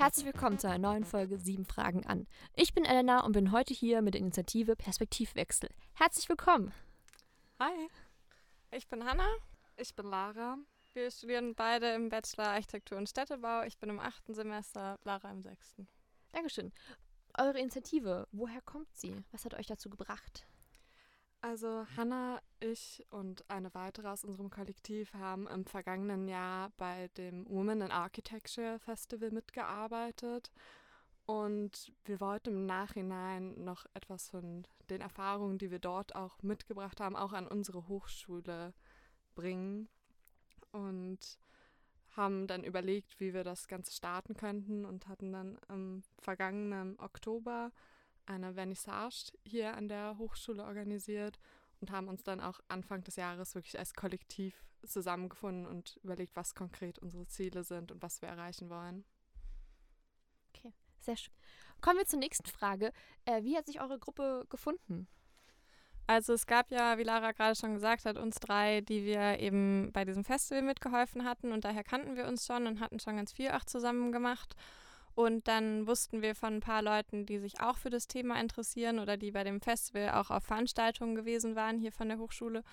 Herzlich willkommen zu einer neuen Folge Sieben Fragen an. Ich bin Elena und bin heute hier mit der Initiative Perspektivwechsel. Herzlich willkommen. Hi, ich bin Hanna. Ich bin Lara. Wir studieren beide im Bachelor Architektur und Städtebau. Ich bin im achten Semester, Lara im sechsten. Dankeschön. Eure Initiative, woher kommt sie? Was hat euch dazu gebracht? Also Hanna, ich und eine weitere aus unserem Kollektiv haben im vergangenen Jahr bei dem Women in Architecture Festival mitgearbeitet. Und wir wollten im Nachhinein noch etwas von den Erfahrungen, die wir dort auch mitgebracht haben, auch an unsere Hochschule bringen. Und haben dann überlegt, wie wir das Ganze starten könnten und hatten dann im vergangenen Oktober eine Vernissage hier an der Hochschule organisiert und haben uns dann auch Anfang des Jahres wirklich als Kollektiv zusammengefunden und überlegt, was konkret unsere Ziele sind und was wir erreichen wollen. Okay, sehr schön. Kommen wir zur nächsten Frage. Äh, wie hat sich eure Gruppe gefunden? Also es gab ja, wie Lara gerade schon gesagt hat, uns drei, die wir eben bei diesem Festival mitgeholfen hatten und daher kannten wir uns schon und hatten schon ganz viel auch zusammen gemacht. Und dann wussten wir von ein paar Leuten, die sich auch für das Thema interessieren oder die bei dem Festival auch auf Veranstaltungen gewesen waren hier von der Hochschule.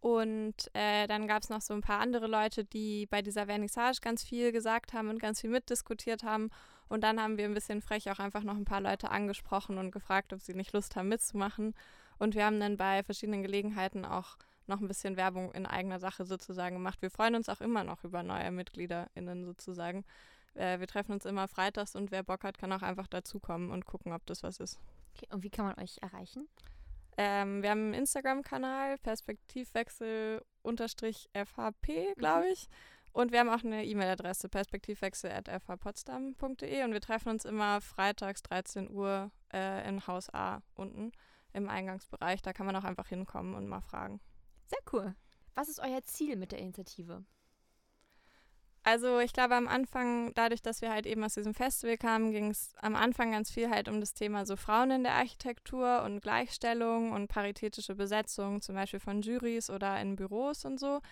Und äh, dann gab es noch so ein paar andere Leute, die bei dieser Vernissage ganz viel gesagt haben und ganz viel mitdiskutiert haben. Und dann haben wir ein bisschen frech auch einfach noch ein paar Leute angesprochen und gefragt, ob sie nicht Lust haben mitzumachen. Und wir haben dann bei verschiedenen Gelegenheiten auch noch ein bisschen Werbung in eigener Sache sozusagen gemacht. Wir freuen uns auch immer noch über neue MitgliederInnen sozusagen. Äh, wir treffen uns immer freitags und wer Bock hat, kann auch einfach dazukommen und gucken, ob das was ist. Okay, und wie kann man euch erreichen? Ähm, wir haben einen Instagram-Kanal, Perspektivwechsel-FHP, glaube mhm. ich. Und wir haben auch eine E-Mail-Adresse, perspektivwechsel.fhpotsdam.de und wir treffen uns immer freitags 13 Uhr äh, in Haus A unten im Eingangsbereich. Da kann man auch einfach hinkommen und mal fragen. Sehr cool. Was ist euer Ziel mit der Initiative? Also ich glaube am Anfang, dadurch, dass wir halt eben aus diesem Festival kamen, ging es am Anfang ganz viel halt um das Thema so Frauen in der Architektur und Gleichstellung und paritätische Besetzung, zum Beispiel von Juries oder in Büros und so.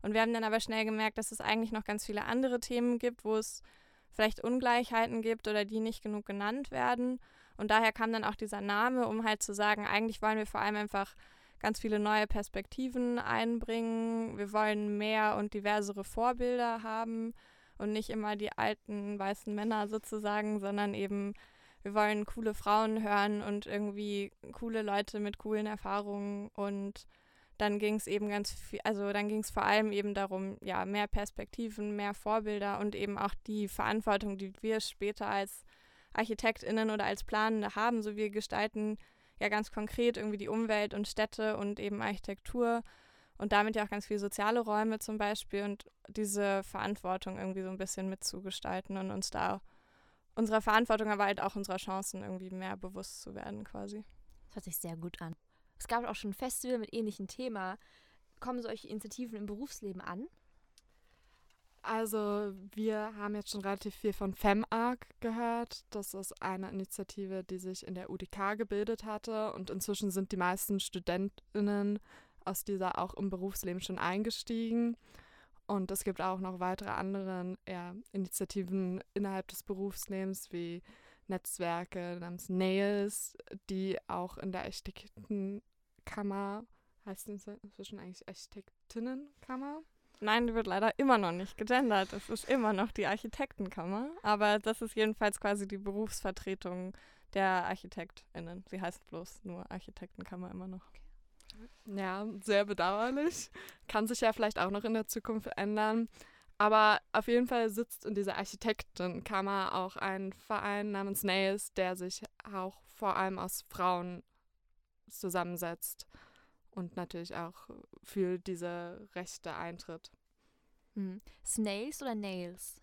Und wir haben dann aber schnell gemerkt, dass es eigentlich noch ganz viele andere Themen gibt, wo es vielleicht Ungleichheiten gibt oder die nicht genug genannt werden. Und daher kam dann auch dieser Name, um halt zu sagen, eigentlich wollen wir vor allem einfach ganz viele neue Perspektiven einbringen. Wir wollen mehr und diversere Vorbilder haben und nicht immer die alten weißen Männer sozusagen, sondern eben wir wollen coole Frauen hören und irgendwie coole Leute mit coolen Erfahrungen und dann ging es eben ganz viel, also dann ging es vor allem eben darum, ja, mehr Perspektiven, mehr Vorbilder und eben auch die Verantwortung, die wir später als ArchitektInnen oder als Planende haben. So wir gestalten ja ganz konkret irgendwie die Umwelt und Städte und eben Architektur und damit ja auch ganz viele soziale Räume zum Beispiel und diese Verantwortung irgendwie so ein bisschen mitzugestalten und uns da unserer Verantwortung, aber halt auch unserer Chancen irgendwie mehr bewusst zu werden quasi. Das hört sich sehr gut an. Es gab auch schon Festival mit ähnlichem Thema. Kommen solche Initiativen im Berufsleben an? Also wir haben jetzt schon relativ viel von FemArc gehört. Das ist eine Initiative, die sich in der UDK gebildet hatte und inzwischen sind die meisten Studentinnen aus dieser auch im Berufsleben schon eingestiegen. Und es gibt auch noch weitere andere ja, Initiativen innerhalb des Berufslebens wie Netzwerke namens Nails, die auch in der Architektenkammer, heißt inzwischen eigentlich Architektinnenkammer, Nein, die wird leider immer noch nicht gegendert. Es ist immer noch die Architektenkammer. Aber das ist jedenfalls quasi die Berufsvertretung der ArchitektInnen. Sie heißt bloß nur Architektenkammer immer noch. Ja, sehr bedauerlich. Kann sich ja vielleicht auch noch in der Zukunft ändern. Aber auf jeden Fall sitzt in dieser Architektenkammer auch ein Verein namens Nails, der sich auch vor allem aus Frauen zusammensetzt und natürlich auch für diese Rechte eintritt. Hm. Snails oder Nails?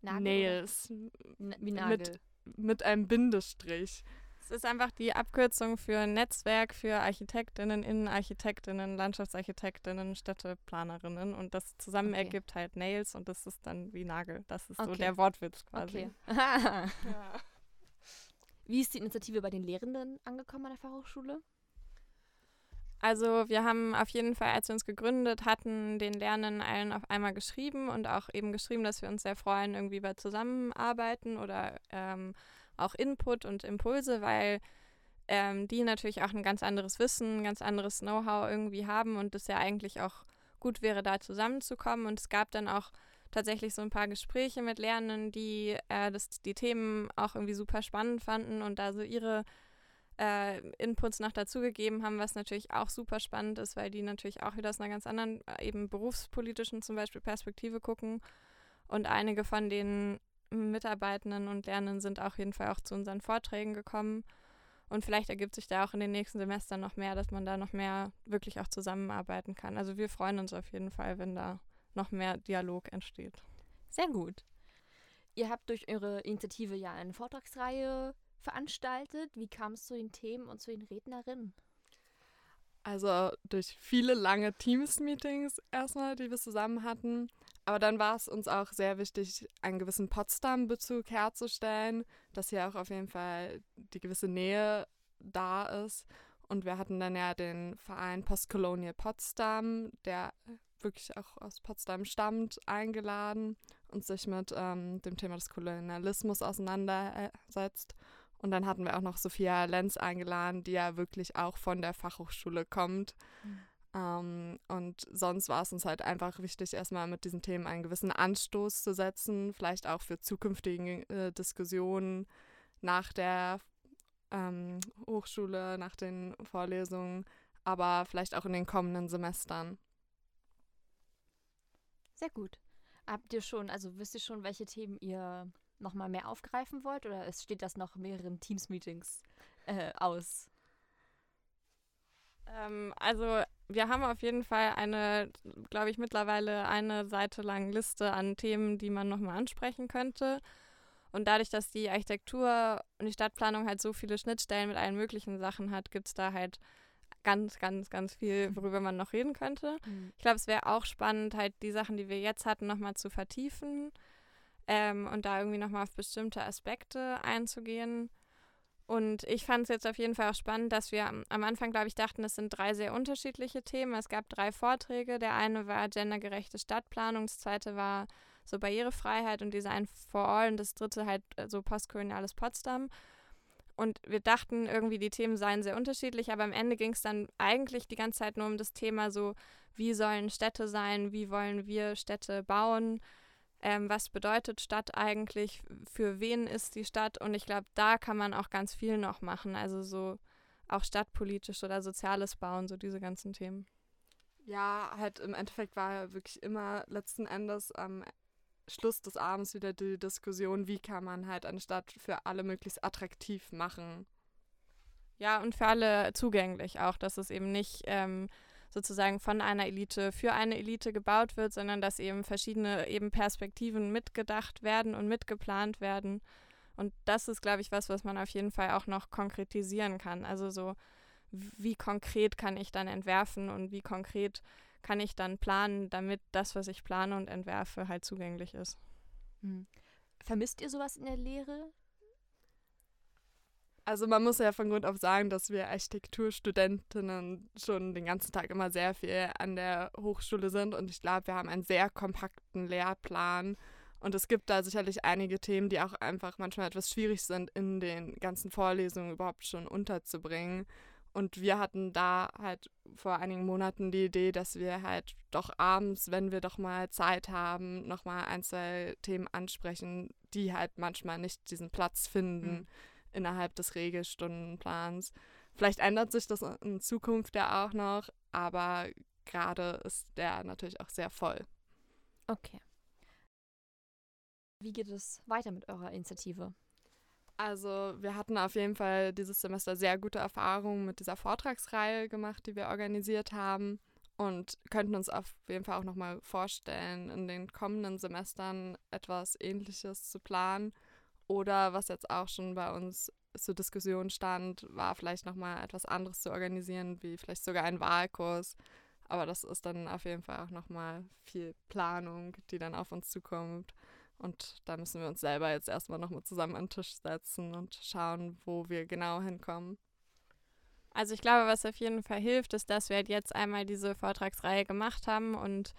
Nagel Nails. Oder? Wie Nagel. Mit, mit einem Bindestrich. Es ist einfach die Abkürzung für Netzwerk für Architektinnen, Innenarchitektinnen, Landschaftsarchitektinnen, Städteplanerinnen und das zusammen okay. ergibt halt Nails und das ist dann wie Nagel. Das ist okay. so der Wortwitz quasi. Okay. ja. Wie ist die Initiative bei den Lehrenden angekommen an der Fachhochschule? Also wir haben auf jeden Fall, als wir uns gegründet hatten, den Lernenden allen auf einmal geschrieben und auch eben geschrieben, dass wir uns sehr freuen, irgendwie bei Zusammenarbeiten oder ähm, auch Input und Impulse, weil ähm, die natürlich auch ein ganz anderes Wissen, ein ganz anderes Know-how irgendwie haben und es ja eigentlich auch gut wäre, da zusammenzukommen. Und es gab dann auch tatsächlich so ein paar Gespräche mit Lernenden, die äh, das, die Themen auch irgendwie super spannend fanden und da so ihre äh, Inputs noch dazugegeben haben, was natürlich auch super spannend ist, weil die natürlich auch wieder aus einer ganz anderen, äh, eben berufspolitischen zum Beispiel Perspektive gucken. Und einige von den Mitarbeitenden und Lernenden sind auf jeden Fall auch zu unseren Vorträgen gekommen. Und vielleicht ergibt sich da auch in den nächsten Semestern noch mehr, dass man da noch mehr wirklich auch zusammenarbeiten kann. Also wir freuen uns auf jeden Fall, wenn da noch mehr Dialog entsteht. Sehr gut. Ihr habt durch eure Initiative ja eine Vortragsreihe veranstaltet. Wie kam es zu den Themen und zu den Rednerinnen? Also durch viele lange Teams-Meetings erstmal, die wir zusammen hatten. Aber dann war es uns auch sehr wichtig, einen gewissen Potsdam-Bezug herzustellen, dass hier auch auf jeden Fall die gewisse Nähe da ist. Und wir hatten dann ja den Verein Postkolonial Potsdam, der wirklich auch aus Potsdam stammt, eingeladen und sich mit ähm, dem Thema des Kolonialismus auseinandersetzt. Und dann hatten wir auch noch Sophia Lenz eingeladen, die ja wirklich auch von der Fachhochschule kommt. Mhm. Ähm, und sonst war es uns halt einfach wichtig, erstmal mit diesen Themen einen gewissen Anstoß zu setzen, vielleicht auch für zukünftige äh, Diskussionen nach der ähm, Hochschule, nach den Vorlesungen, aber vielleicht auch in den kommenden Semestern. Sehr gut. Habt ihr schon, also wisst ihr schon, welche Themen ihr nochmal mehr aufgreifen wollt oder es steht das noch mehreren Teams-Meetings äh, aus? Ähm, also wir haben auf jeden Fall eine, glaube ich, mittlerweile eine Seite lang Liste an Themen, die man nochmal ansprechen könnte. Und dadurch, dass die Architektur und die Stadtplanung halt so viele Schnittstellen mit allen möglichen Sachen hat, gibt es da halt ganz, ganz, ganz viel, worüber man noch reden könnte. Mhm. Ich glaube, es wäre auch spannend, halt die Sachen, die wir jetzt hatten, nochmal zu vertiefen ähm, und da irgendwie nochmal auf bestimmte Aspekte einzugehen. Und ich fand es jetzt auf jeden Fall auch spannend, dass wir am, Anfang, glaube ich, dachten, es sind drei sehr unterschiedliche Themen. Es gab drei Vorträge. Der eine war gendergerechte Stadtplanung, das zweite war so Barrierefreiheit und Design for All und das dritte halt äh, so postkoloniales Potsdam. Und wir dachten irgendwie, die Themen seien sehr unterschiedlich, aber am Ende ging es dann eigentlich die ganze Zeit nur um das Thema so, wie sollen Städte sein, wie wollen wir Städte bauen, ähm, was bedeutet Stadt eigentlich, für wen ist die Stadt und ich glaube, da kann man auch ganz viel noch machen, also so auch stadtpolitisch oder soziales Bauen, so diese ganzen Themen. Ja, halt im Endeffekt war ja wirklich immer letzten Endes am Schluss des Abends wieder die Diskussion, wie kann man halt eine Stadt für alle möglichst attraktiv machen. Ja, und für alle zugänglich auch, dass es eben nicht ähm, sozusagen von einer Elite für eine Elite gebaut wird, sondern dass eben verschiedene eben Perspektiven mitgedacht werden und mitgeplant werden. Und das ist, glaube ich, was, was man auf jeden Fall auch noch konkretisieren kann. Also so, wie konkret kann ich dann entwerfen und wie konkret kann ich dann planen, damit das, was ich plane und entwerfe, halt zugänglich ist. Hm. Vermisst ihr sowas in der Lehre? Also man muss ja von Grund auf sagen, dass wir Architekturstudentinnen schon den ganzen Tag immer sehr viel an der Hochschule sind und ich glaube, wir haben einen sehr kompakten Lehrplan und es gibt da sicherlich einige Themen, die auch einfach manchmal etwas schwierig sind, in den ganzen Vorlesungen überhaupt schon unterzubringen. Und wir hatten da halt vor einigen Monaten die Idee, dass wir halt doch abends, wenn wir doch mal Zeit haben, nochmal ein, zwei Themen ansprechen, die halt manchmal nicht diesen Platz finden. Mhm innerhalb des Regelstundenplans. Vielleicht ändert sich das in Zukunft ja auch noch, aber gerade ist der natürlich auch sehr voll. Okay. Wie geht es weiter mit eurer Initiative? Also wir hatten auf jeden Fall dieses Semester sehr gute Erfahrungen mit dieser Vortragsreihe gemacht, die wir organisiert haben und könnten uns auf jeden Fall auch nochmal vorstellen, in den kommenden Semestern etwas Ähnliches zu planen. Oder was jetzt auch schon bei uns zur Diskussion stand, war vielleicht nochmal etwas anderes zu organisieren, wie vielleicht sogar ein Wahlkurs. Aber das ist dann auf jeden Fall auch nochmal viel Planung, die dann auf uns zukommt. Und da müssen wir uns selber jetzt erstmal nochmal zusammen an den Tisch setzen und schauen, wo wir genau hinkommen. Also ich glaube, was auf jeden Fall hilft, ist, dass wir halt jetzt einmal diese Vortragsreihe gemacht haben und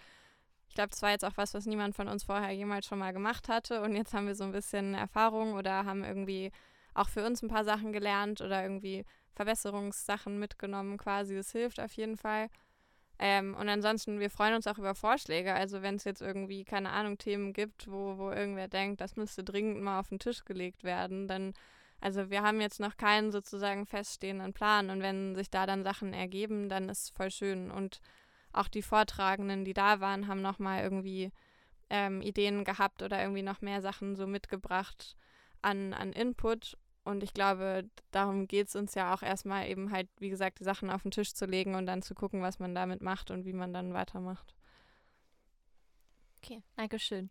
ich glaube, das war jetzt auch was, was niemand von uns vorher jemals schon mal gemacht hatte und jetzt haben wir so ein bisschen Erfahrung oder haben irgendwie auch für uns ein paar Sachen gelernt oder irgendwie Verbesserungssachen mitgenommen quasi. Das hilft auf jeden Fall. Ähm, und ansonsten, wir freuen uns auch über Vorschläge. Also wenn es jetzt irgendwie, keine Ahnung, Themen gibt, wo, wo irgendwer denkt, das müsste dringend mal auf den Tisch gelegt werden, dann, also wir haben jetzt noch keinen sozusagen feststehenden Plan. Und wenn sich da dann Sachen ergeben, dann ist es voll schön. Und auch die Vortragenden, die da waren, haben nochmal irgendwie ähm, Ideen gehabt oder irgendwie noch mehr Sachen so mitgebracht an, an Input. Und ich glaube, darum geht es uns ja auch erstmal eben halt, wie gesagt, die Sachen auf den Tisch zu legen und dann zu gucken, was man damit macht und wie man dann weitermacht. Okay, danke schön.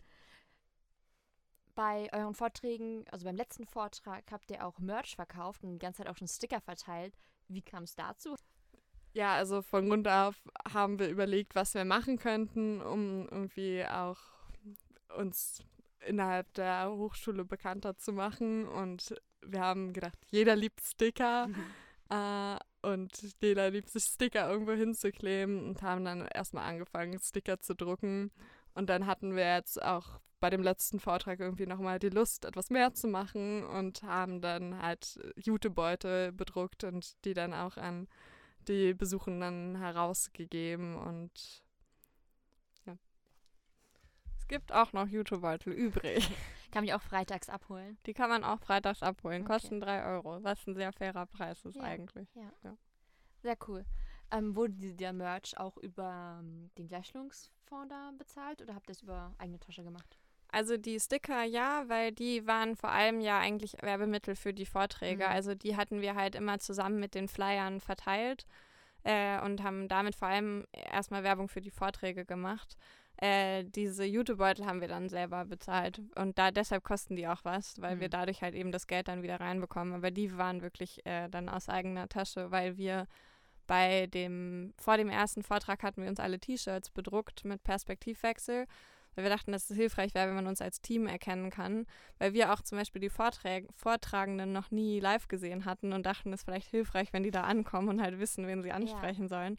Bei euren Vorträgen, also beim letzten Vortrag, habt ihr auch Merch verkauft und die ganze Zeit auch schon Sticker verteilt. Wie kam es dazu? Ja, also von Grund auf haben wir überlegt, was wir machen könnten, um irgendwie auch uns innerhalb der Hochschule bekannter zu machen und wir haben gedacht, jeder liebt Sticker äh, und jeder liebt sich Sticker irgendwo hinzukleben und haben dann erstmal angefangen, Sticker zu drucken. Und dann hatten wir jetzt auch bei dem letzten Vortrag irgendwie nochmal die Lust, etwas mehr zu machen und haben dann halt Jutebeutel bedruckt und die dann auch an die Besuchenden herausgegeben und ja. Es gibt auch noch Jutebeutel übrig. Kann mich auch freitags abholen. Die kann man auch freitags abholen. Okay. Kosten 3 Euro, was ein sehr fairer Preis ist ja. eigentlich. Ja. ja. Sehr cool. Ähm, wurde der Merch auch über ähm, den Gleichstellungsfonds da bezahlt oder habt ihr es über eigene Tasche gemacht? Also die Sticker ja, weil die waren vor allem ja eigentlich Werbemittel für die Vorträge. Mhm. Also die hatten wir halt immer zusammen mit den Flyern verteilt äh, und haben damit vor allem erstmal Werbung für die Vorträge gemacht. Äh, diese Jutebeutel haben wir dann selber bezahlt. Und da deshalb kosten die auch was, weil mhm. wir dadurch halt eben das Geld dann wieder reinbekommen. Aber die waren wirklich äh, dann aus eigener Tasche, weil wir bei dem, vor dem ersten Vortrag hatten wir uns alle T-Shirts bedruckt mit Perspektivwechsel weil wir dachten, dass es hilfreich wäre, wenn man uns als Team erkennen kann, weil wir auch zum Beispiel die Vorträge, Vortragenden noch nie live gesehen hatten und dachten, es ist vielleicht hilfreich, wenn die da ankommen und halt wissen, wen sie ansprechen ja. sollen.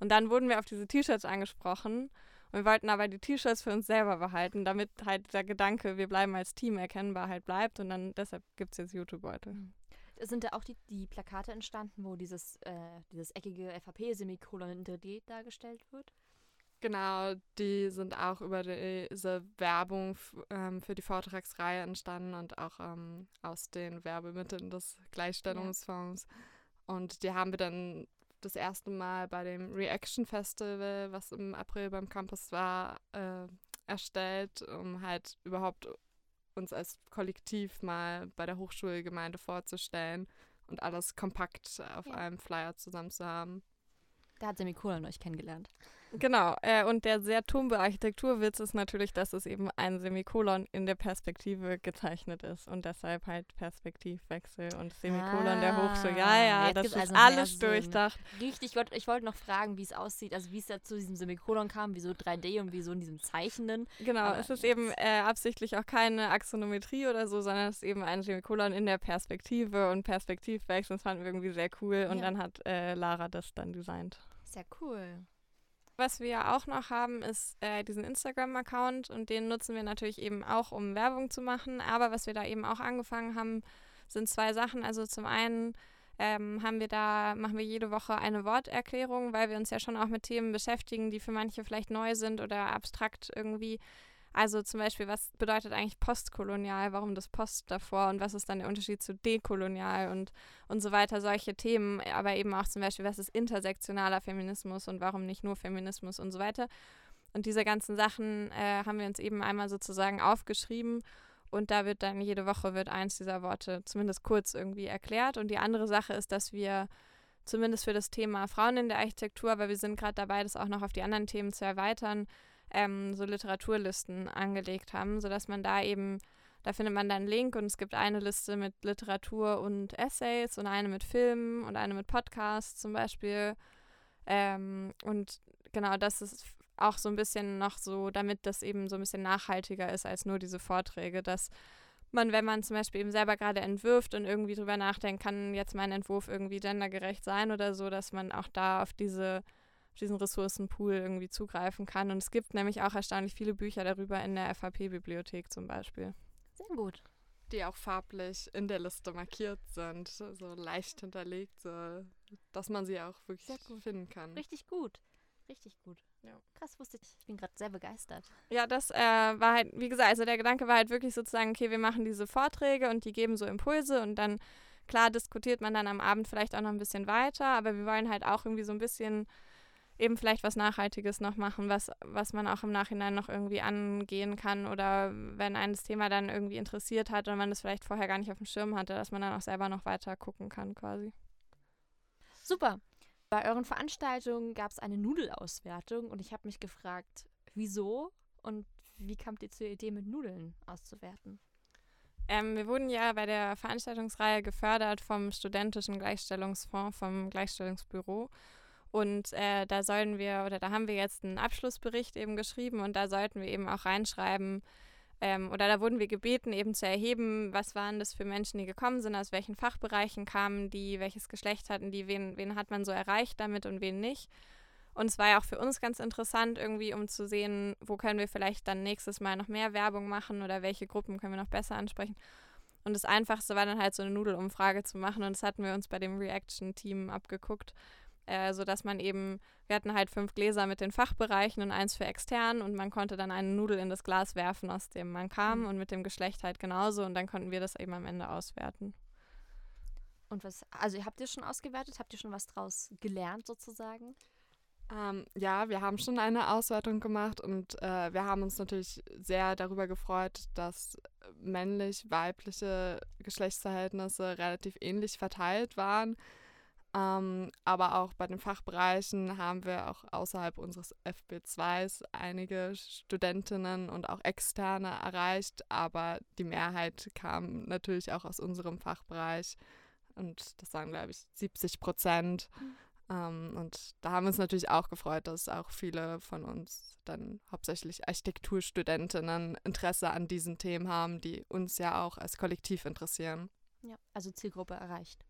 Und dann wurden wir auf diese T-Shirts angesprochen wir wollten aber die T-Shirts für uns selber behalten, damit halt der Gedanke, wir bleiben als Team erkennbar halt bleibt und dann deshalb gibt es jetzt YouTube-Beutel. Mhm. Sind da auch die, die Plakate entstanden, wo dieses, äh, dieses eckige FAP-Semikolon in 3D dargestellt wird? Genau, die sind auch über diese Werbung ähm, für die Vortragsreihe entstanden und auch ähm, aus den Werbemitteln des Gleichstellungsfonds. Ja. Und die haben wir dann das erste Mal bei dem Reaction Festival, was im April beim Campus war, äh, erstellt, um halt überhaupt uns als Kollektiv mal bei der Hochschulgemeinde vorzustellen und alles kompakt auf ja. einem Flyer zusammen zu haben. Da hat Semikolon euch kennengelernt. Genau, äh, und der sehr tumbe Architekturwitz ist natürlich, dass es eben ein Semikolon in der Perspektive gezeichnet ist und deshalb halt Perspektivwechsel und Semikolon ah, der Hochschule. Ja, ja, das ist also alles durchdacht. Richtig, ich wollte wollt noch fragen, wie es aussieht, also wie es da zu diesem Semikolon kam, wieso 3D und wieso in diesem Zeichnen. Genau, Aber es ist eben äh, absichtlich auch keine Axonometrie oder so, sondern es ist eben ein Semikolon in der Perspektive und Perspektivwechsel. Das fanden wir irgendwie sehr cool und ja. dann hat äh, Lara das dann designt. Sehr cool. Was wir auch noch haben, ist äh, diesen Instagram-Account und den nutzen wir natürlich eben auch, um Werbung zu machen. Aber was wir da eben auch angefangen haben, sind zwei Sachen. Also zum einen ähm, haben wir da, machen wir jede Woche eine Worterklärung, weil wir uns ja schon auch mit Themen beschäftigen, die für manche vielleicht neu sind oder abstrakt irgendwie also zum Beispiel, was bedeutet eigentlich postkolonial, warum das Post davor und was ist dann der Unterschied zu dekolonial und, und so weiter, solche Themen, aber eben auch zum Beispiel, was ist intersektionaler Feminismus und warum nicht nur Feminismus und so weiter. Und diese ganzen Sachen äh, haben wir uns eben einmal sozusagen aufgeschrieben und da wird dann jede Woche wird eins dieser Worte zumindest kurz irgendwie erklärt. Und die andere Sache ist, dass wir zumindest für das Thema Frauen in der Architektur, weil wir sind gerade dabei, das auch noch auf die anderen Themen zu erweitern, ähm, so Literaturlisten angelegt haben, sodass man da eben, da findet man dann einen Link und es gibt eine Liste mit Literatur und Essays und eine mit Filmen und eine mit Podcasts zum Beispiel. Ähm, und genau, das ist auch so ein bisschen noch so, damit das eben so ein bisschen nachhaltiger ist als nur diese Vorträge, dass man, wenn man zum Beispiel eben selber gerade entwirft und irgendwie drüber nachdenkt, kann jetzt mein Entwurf irgendwie gendergerecht sein oder so, dass man auch da auf diese auf diesen Ressourcenpool irgendwie zugreifen kann. Und es gibt nämlich auch erstaunlich viele Bücher darüber in der FAP-Bibliothek zum Beispiel. Sehr gut. Die auch farblich in der Liste markiert sind, so leicht hinterlegt, so, dass man sie auch wirklich finden kann. Richtig gut. Richtig gut. Ja. Krass, wusste ich. Ich bin gerade sehr begeistert. Ja, das äh, war halt, wie gesagt, also der Gedanke war halt wirklich sozusagen, okay, wir machen diese Vorträge und die geben so Impulse und dann, klar, diskutiert man dann am Abend vielleicht auch noch ein bisschen weiter, aber wir wollen halt auch irgendwie so ein bisschen eben vielleicht was Nachhaltiges noch machen, was, was man auch im Nachhinein noch irgendwie angehen kann oder wenn ein das Thema dann irgendwie interessiert hat und man das vielleicht vorher gar nicht auf dem Schirm hatte, dass man dann auch selber noch weiter gucken kann quasi. Super. Bei euren Veranstaltungen gab es eine Nudelauswertung und ich habe mich gefragt, wieso und wie kamt ihr zur Idee, mit Nudeln auszuwerten? Ähm, wir wurden ja bei der Veranstaltungsreihe gefördert vom Studentischen Gleichstellungsfonds, vom Gleichstellungsbüro. Und äh, da sollen wir, oder da haben wir jetzt einen Abschlussbericht eben geschrieben und da sollten wir eben auch reinschreiben, ähm, oder da wurden wir gebeten, eben zu erheben, was waren das für Menschen, die gekommen sind, aus welchen Fachbereichen kamen die, welches Geschlecht hatten die, wen, wen hat man so erreicht damit und wen nicht. Und es war ja auch für uns ganz interessant, irgendwie, um zu sehen, wo können wir vielleicht dann nächstes Mal noch mehr Werbung machen oder welche Gruppen können wir noch besser ansprechen. Und das Einfachste war dann halt so eine Nudelumfrage zu machen und das hatten wir uns bei dem Reaction-Team abgeguckt äh, sodass man eben, wir hatten halt fünf Gläser mit den Fachbereichen und eins für extern und man konnte dann eine Nudel in das Glas werfen, aus dem man kam mhm. und mit dem Geschlecht halt genauso und dann konnten wir das eben am Ende auswerten. Und was, also habt ihr schon ausgewertet? Habt ihr schon was draus gelernt sozusagen? Ähm, ja, wir haben schon eine Auswertung gemacht und äh, wir haben uns natürlich sehr darüber gefreut, dass männlich-weibliche Geschlechtsverhältnisse relativ ähnlich verteilt waren. Ähm, aber auch bei den Fachbereichen haben wir auch außerhalb unseres FB2s einige Studentinnen und auch Externe erreicht, aber die Mehrheit kam natürlich auch aus unserem Fachbereich und das waren, glaube ich, 70 Prozent. Mhm. Ähm, und da haben wir uns natürlich auch gefreut, dass auch viele von uns dann hauptsächlich Architekturstudentinnen Interesse an diesen Themen haben, die uns ja auch als Kollektiv interessieren. Ja, also Zielgruppe erreicht.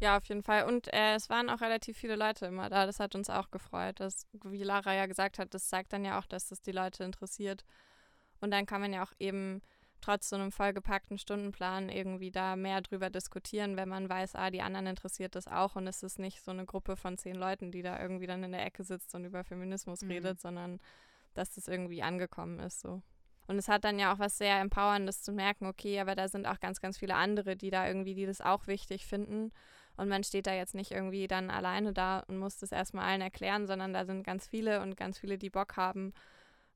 Ja, auf jeden Fall. Und äh, es waren auch relativ viele Leute immer da. Das hat uns auch gefreut. Das, wie Lara ja gesagt hat, das zeigt dann ja auch, dass das die Leute interessiert. Und dann kann man ja auch eben trotz so einem vollgepackten Stundenplan irgendwie da mehr drüber diskutieren, wenn man weiß, ah, die anderen interessiert das auch und es ist nicht so eine Gruppe von zehn Leuten, die da irgendwie dann in der Ecke sitzt und über Feminismus mhm. redet, sondern dass das irgendwie angekommen ist so. Und es hat dann ja auch was sehr Empowerndes zu merken, okay, aber da sind auch ganz, ganz viele andere, die da irgendwie, die das auch wichtig finden. Und man steht da jetzt nicht irgendwie dann alleine da und muss das erstmal allen erklären, sondern da sind ganz viele und ganz viele, die Bock haben.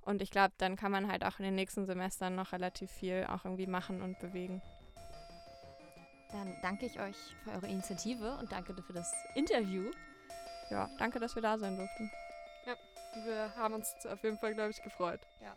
Und ich glaube, dann kann man halt auch in den nächsten Semestern noch relativ viel auch irgendwie machen und bewegen. Dann danke ich euch für eure Initiative und danke für das Interview. Ja, danke, dass wir da sein durften. Ja, wir haben uns auf jeden Fall, glaube ich, gefreut. Ja.